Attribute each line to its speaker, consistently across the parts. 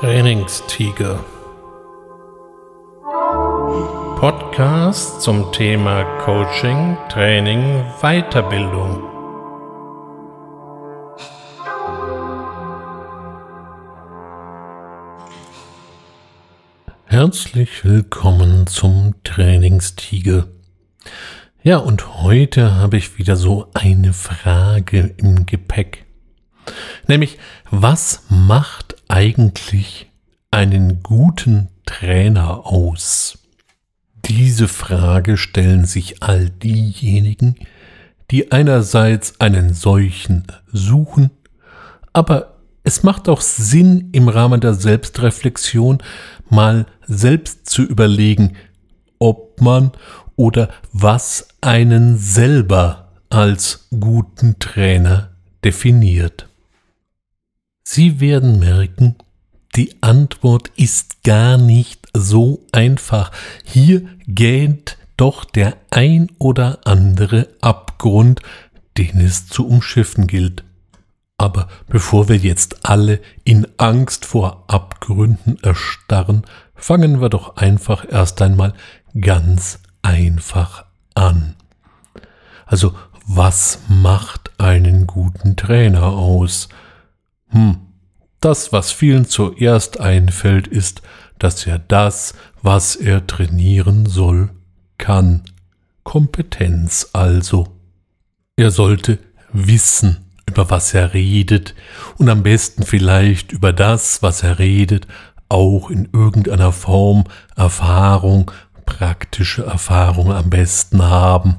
Speaker 1: Trainingstiger. Podcast zum Thema Coaching, Training, Weiterbildung. Herzlich willkommen zum Trainingstiger. Ja, und heute habe ich wieder so eine Frage im Gepäck. Nämlich, was macht eigentlich einen guten Trainer aus? Diese Frage stellen sich all diejenigen, die einerseits einen solchen suchen, aber es macht auch Sinn, im Rahmen der Selbstreflexion mal selbst zu überlegen, ob man oder was einen selber als guten Trainer definiert. Sie werden merken, die Antwort ist gar nicht so einfach. Hier gähnt doch der ein oder andere Abgrund, den es zu umschiffen gilt. Aber bevor wir jetzt alle in Angst vor Abgründen erstarren, fangen wir doch einfach erst einmal ganz einfach an. Also, was macht einen guten Trainer aus? Hm, das, was vielen zuerst einfällt, ist, dass er das, was er trainieren soll, kann. Kompetenz also. Er sollte wissen, über was er redet und am besten vielleicht über das, was er redet, auch in irgendeiner Form Erfahrung, praktische Erfahrung am besten haben.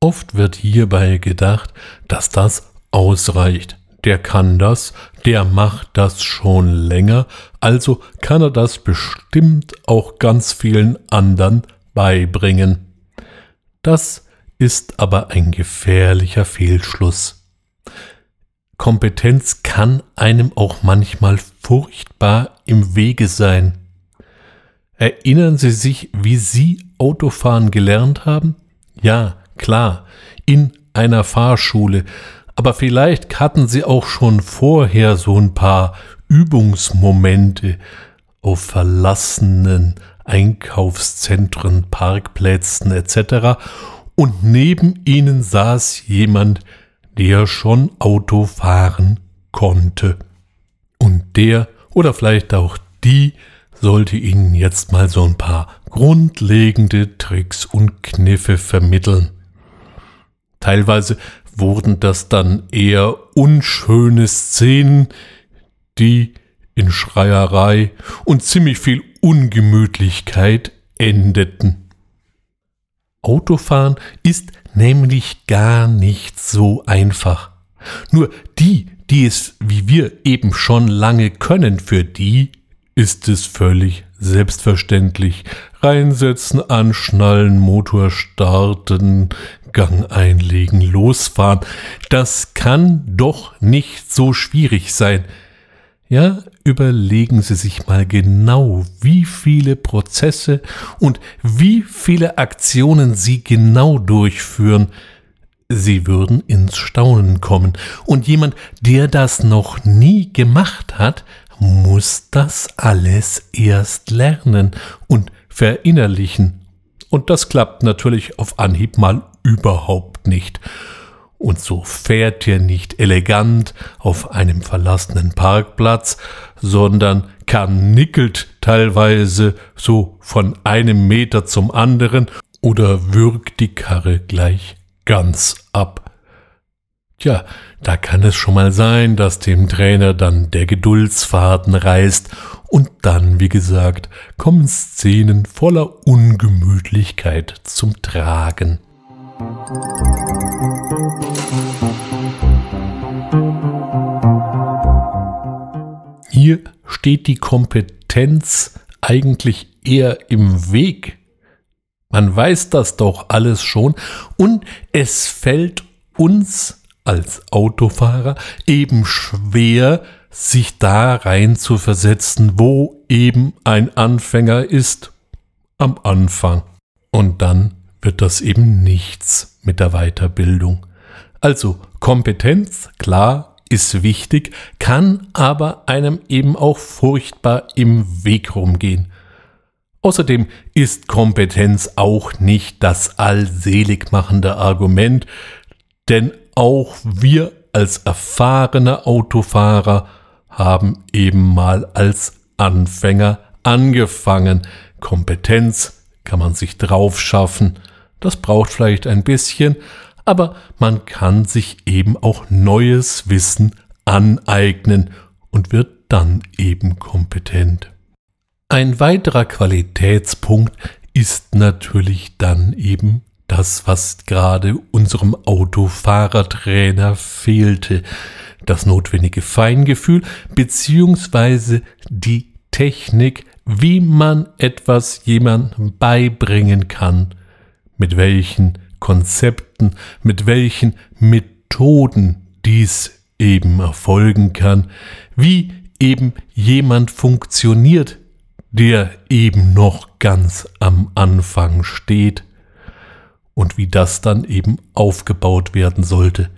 Speaker 1: Oft wird hierbei gedacht, dass das ausreicht. Der kann das, der macht das schon länger, also kann er das bestimmt auch ganz vielen anderen beibringen. Das ist aber ein gefährlicher Fehlschluss. Kompetenz kann einem auch manchmal furchtbar im Wege sein. Erinnern Sie sich, wie Sie Autofahren gelernt haben? Ja, klar, in einer Fahrschule, aber vielleicht hatten Sie auch schon vorher so ein paar Übungsmomente auf verlassenen Einkaufszentren, Parkplätzen etc und neben ihnen saß jemand, der schon Auto fahren konnte. Und der oder vielleicht auch die sollte Ihnen jetzt mal so ein paar grundlegende Tricks und Kniffe vermitteln. Teilweise wurden das dann eher unschöne Szenen, die in Schreierei und ziemlich viel Ungemütlichkeit endeten. Autofahren ist nämlich gar nicht so einfach. Nur die, die es wie wir eben schon lange können, für die ist es völlig selbstverständlich. Reinsetzen, anschnallen, Motor starten, Gang einlegen, losfahren. Das kann doch nicht so schwierig sein. Ja, überlegen Sie sich mal genau, wie viele Prozesse und wie viele Aktionen Sie genau durchführen. Sie würden ins Staunen kommen. Und jemand, der das noch nie gemacht hat, muss das alles erst lernen und verinnerlichen. Und das klappt natürlich auf Anhieb mal überhaupt nicht. Und so fährt ihr nicht elegant auf einem verlassenen Parkplatz, sondern karnickelt teilweise so von einem Meter zum anderen oder würgt die Karre gleich ganz ab. Tja, da kann es schon mal sein, dass dem Trainer dann der Geduldsfaden reißt und dann, wie gesagt, kommen Szenen voller Ungemütlichkeit zum Tragen. Hier steht die Kompetenz eigentlich eher im Weg. Man weiß das doch alles schon und es fällt uns als Autofahrer eben schwer, sich da rein zu versetzen, wo eben ein Anfänger ist. Am Anfang. Und dann wird das eben nichts mit der Weiterbildung. Also Kompetenz, klar, ist wichtig, kann aber einem eben auch furchtbar im Weg rumgehen. Außerdem ist Kompetenz auch nicht das allselig machende Argument, denn auch wir als erfahrene Autofahrer haben eben mal als Anfänger angefangen. Kompetenz kann man sich drauf schaffen. Das braucht vielleicht ein bisschen, aber man kann sich eben auch neues Wissen aneignen und wird dann eben kompetent. Ein weiterer Qualitätspunkt ist natürlich dann eben das, was gerade unserem Autofahrertrainer fehlte, das notwendige Feingefühl beziehungsweise die Technik, wie man etwas jemandem beibringen kann, mit welchen Konzepten, mit welchen Methoden dies eben erfolgen kann, wie eben jemand funktioniert, der eben noch ganz am Anfang steht und wie das dann eben aufgebaut werden sollte.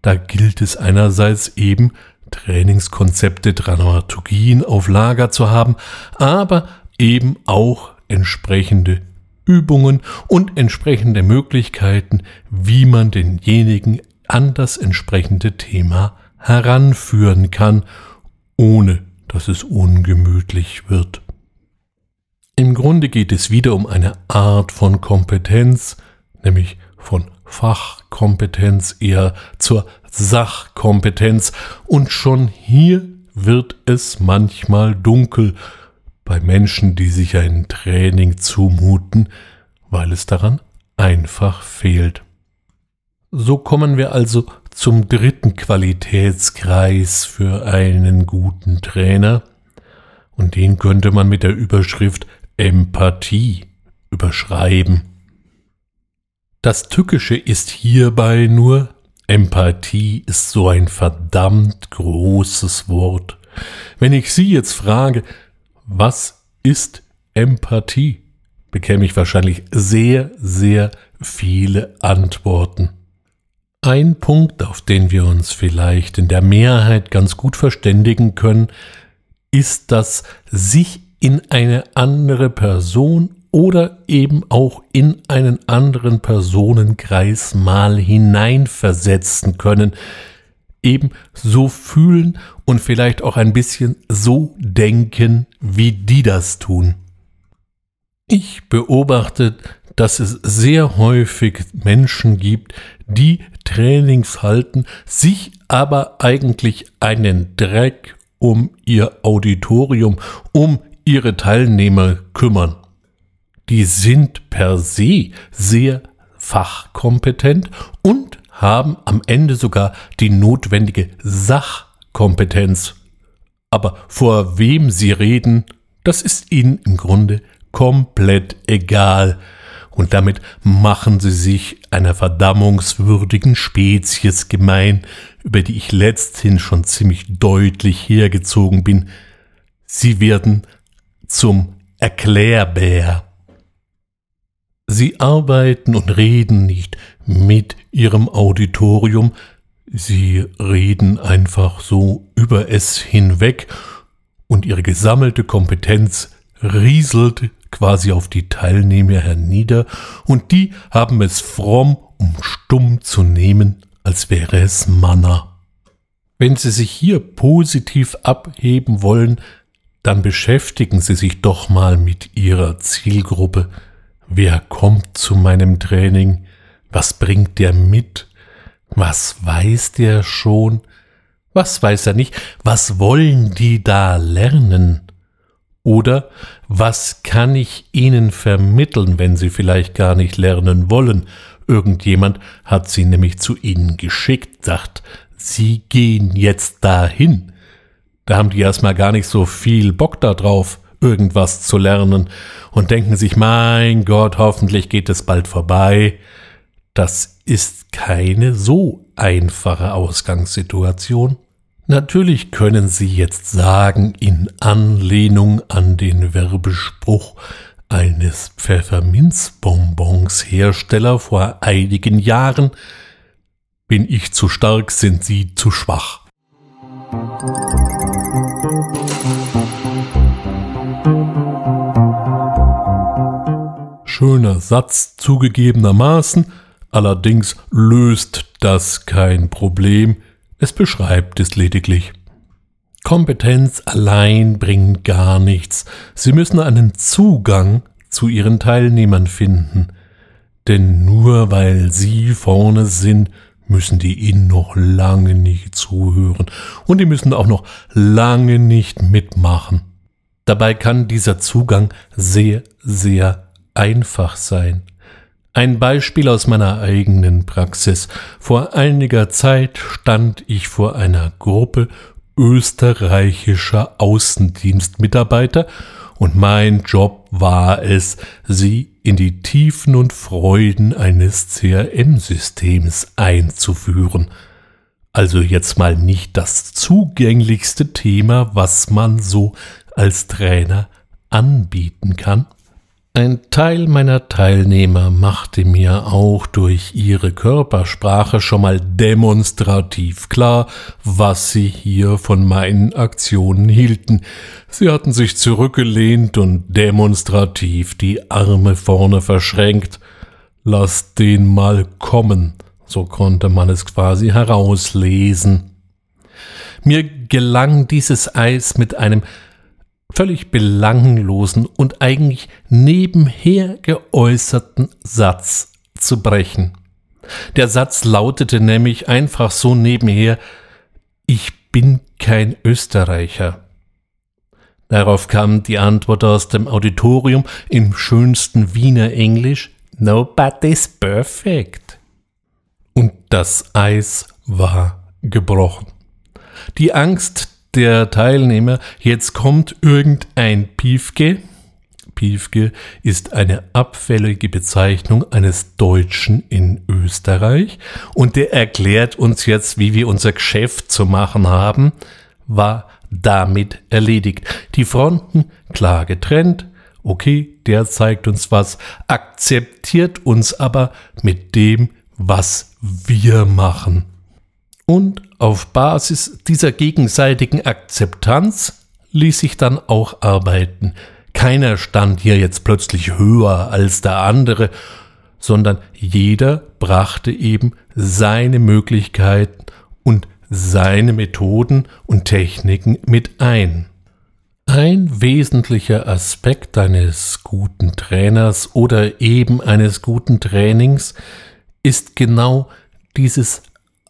Speaker 1: Da gilt es einerseits eben, Trainingskonzepte, Dramaturgien auf Lager zu haben, aber eben auch entsprechende Übungen und entsprechende Möglichkeiten, wie man denjenigen an das entsprechende Thema heranführen kann, ohne dass es ungemütlich wird. Im Grunde geht es wieder um eine Art von Kompetenz, nämlich von Fachkompetenz eher zur Sachkompetenz, und schon hier wird es manchmal dunkel bei Menschen, die sich ein Training zumuten, weil es daran einfach fehlt. So kommen wir also zum dritten Qualitätskreis für einen guten Trainer, und den könnte man mit der Überschrift Empathie überschreiben. Das Tückische ist hierbei nur, Empathie ist so ein verdammt großes Wort. Wenn ich Sie jetzt frage, was ist Empathie, bekäme ich wahrscheinlich sehr, sehr viele Antworten. Ein Punkt, auf den wir uns vielleicht in der Mehrheit ganz gut verständigen können, ist das sich in eine andere Person oder eben auch in einen anderen Personenkreis mal hineinversetzen können, eben so fühlen und vielleicht auch ein bisschen so denken, wie die das tun. Ich beobachte, dass es sehr häufig Menschen gibt, die Trainings halten, sich aber eigentlich einen Dreck um ihr Auditorium, um ihre Teilnehmer kümmern. Die sind per se sehr fachkompetent und haben am Ende sogar die notwendige Sachkompetenz. Aber vor wem sie reden, das ist ihnen im Grunde komplett egal. Und damit machen sie sich einer verdammungswürdigen Spezies gemein, über die ich letzthin schon ziemlich deutlich hergezogen bin. Sie werden zum Erklärbär. Sie arbeiten und reden nicht mit ihrem Auditorium, sie reden einfach so über es hinweg und ihre gesammelte Kompetenz rieselt quasi auf die Teilnehmer hernieder und die haben es fromm, um stumm zu nehmen, als wäre es Manna. Wenn Sie sich hier positiv abheben wollen, dann beschäftigen Sie sich doch mal mit Ihrer Zielgruppe. Wer kommt zu meinem Training? Was bringt der mit? Was weiß der schon? Was weiß er nicht? Was wollen die da lernen? Oder was kann ich ihnen vermitteln, wenn sie vielleicht gar nicht lernen wollen? Irgendjemand hat sie nämlich zu ihnen geschickt, sagt, sie gehen jetzt dahin. Da haben die erstmal gar nicht so viel Bock darauf, irgendwas zu lernen und denken sich, mein Gott, hoffentlich geht es bald vorbei. Das ist keine so einfache Ausgangssituation. Natürlich können Sie jetzt sagen, in Anlehnung an den Werbespruch eines Pfefferminzbonbons Hersteller vor einigen Jahren, Bin ich zu stark, sind Sie zu schwach. Schöner Satz zugegebenermaßen, allerdings löst das kein Problem, es beschreibt es lediglich. Kompetenz allein bringt gar nichts. Sie müssen einen Zugang zu ihren Teilnehmern finden. Denn nur weil sie vorne sind, müssen die ihnen noch lange nicht zuhören und die müssen auch noch lange nicht mitmachen. Dabei kann dieser Zugang sehr, sehr einfach sein. Ein Beispiel aus meiner eigenen Praxis. Vor einiger Zeit stand ich vor einer Gruppe österreichischer Außendienstmitarbeiter und mein Job war es, sie in die Tiefen und Freuden eines CRM-Systems einzuführen. Also jetzt mal nicht das zugänglichste Thema, was man so als Trainer anbieten kann. Ein Teil meiner Teilnehmer machte mir auch durch ihre Körpersprache schon mal demonstrativ klar, was sie hier von meinen Aktionen hielten. Sie hatten sich zurückgelehnt und demonstrativ die Arme vorne verschränkt. Lass den mal kommen, so konnte man es quasi herauslesen. Mir gelang dieses Eis mit einem völlig belanglosen und eigentlich nebenher geäußerten Satz zu brechen. Der Satz lautete nämlich einfach so nebenher Ich bin kein Österreicher. Darauf kam die Antwort aus dem Auditorium im schönsten Wiener Englisch Nobody's perfect. Und das Eis war gebrochen. Die Angst der Teilnehmer, jetzt kommt irgendein Piefke. Piefke ist eine abfällige Bezeichnung eines Deutschen in Österreich und der erklärt uns jetzt, wie wir unser Geschäft zu machen haben, war damit erledigt. Die Fronten klar getrennt, okay, der zeigt uns was, akzeptiert uns aber mit dem, was wir machen. Und auf Basis dieser gegenseitigen Akzeptanz ließ sich dann auch arbeiten. Keiner stand hier jetzt plötzlich höher als der andere, sondern jeder brachte eben seine Möglichkeiten und seine Methoden und Techniken mit ein. Ein wesentlicher Aspekt eines guten Trainers oder eben eines guten Trainings ist genau dieses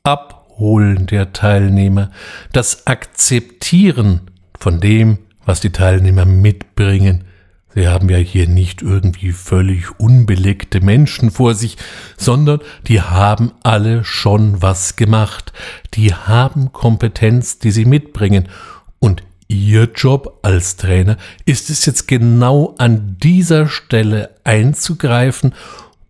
Speaker 1: Ab Holen der Teilnehmer, das Akzeptieren von dem, was die Teilnehmer mitbringen. Sie haben ja hier nicht irgendwie völlig unbelegte Menschen vor sich, sondern die haben alle schon was gemacht. Die haben Kompetenz, die sie mitbringen. Und Ihr Job als Trainer ist es jetzt genau an dieser Stelle einzugreifen,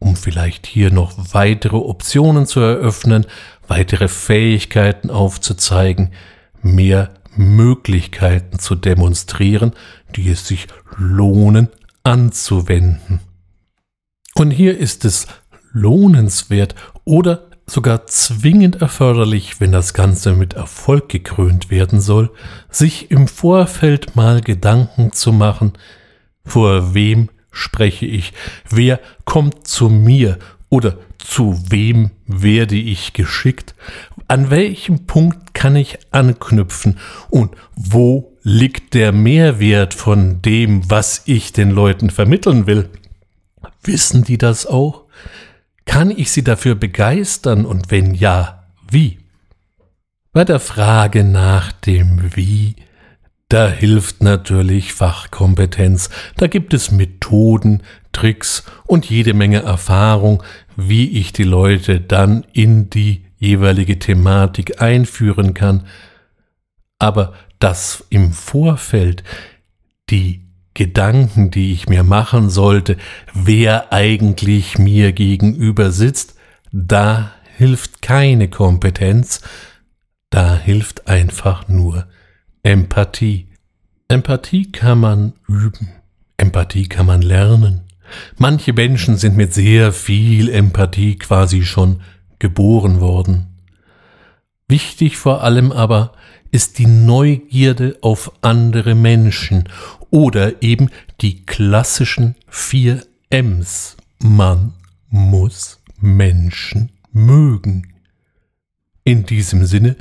Speaker 1: um vielleicht hier noch weitere Optionen zu eröffnen, weitere Fähigkeiten aufzuzeigen, mehr Möglichkeiten zu demonstrieren, die es sich lohnen anzuwenden. Und hier ist es lohnenswert oder sogar zwingend erforderlich, wenn das Ganze mit Erfolg gekrönt werden soll, sich im Vorfeld mal Gedanken zu machen, vor wem spreche ich, wer kommt zu mir oder zu wem werde ich geschickt? An welchem Punkt kann ich anknüpfen? Und wo liegt der Mehrwert von dem, was ich den Leuten vermitteln will? Wissen die das auch? Kann ich sie dafür begeistern und wenn ja, wie? Bei der Frage nach dem Wie da hilft natürlich Fachkompetenz. Da gibt es Methoden, Tricks und jede Menge Erfahrung, wie ich die Leute dann in die jeweilige Thematik einführen kann. Aber dass im Vorfeld die Gedanken, die ich mir machen sollte, wer eigentlich mir gegenüber sitzt, da hilft keine Kompetenz, da hilft einfach nur Empathie. Empathie kann man üben. Empathie kann man lernen. Manche Menschen sind mit sehr viel Empathie quasi schon geboren worden. Wichtig vor allem aber ist die Neugierde auf andere Menschen oder eben die klassischen vier M's. Man muss Menschen mögen. In diesem Sinne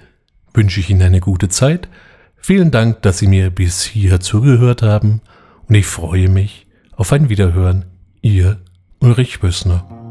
Speaker 1: wünsche ich Ihnen eine gute Zeit. Vielen Dank, dass Sie mir bis hier zugehört haben und ich freue mich auf ein Wiederhören. Ihr Ulrich Bössner.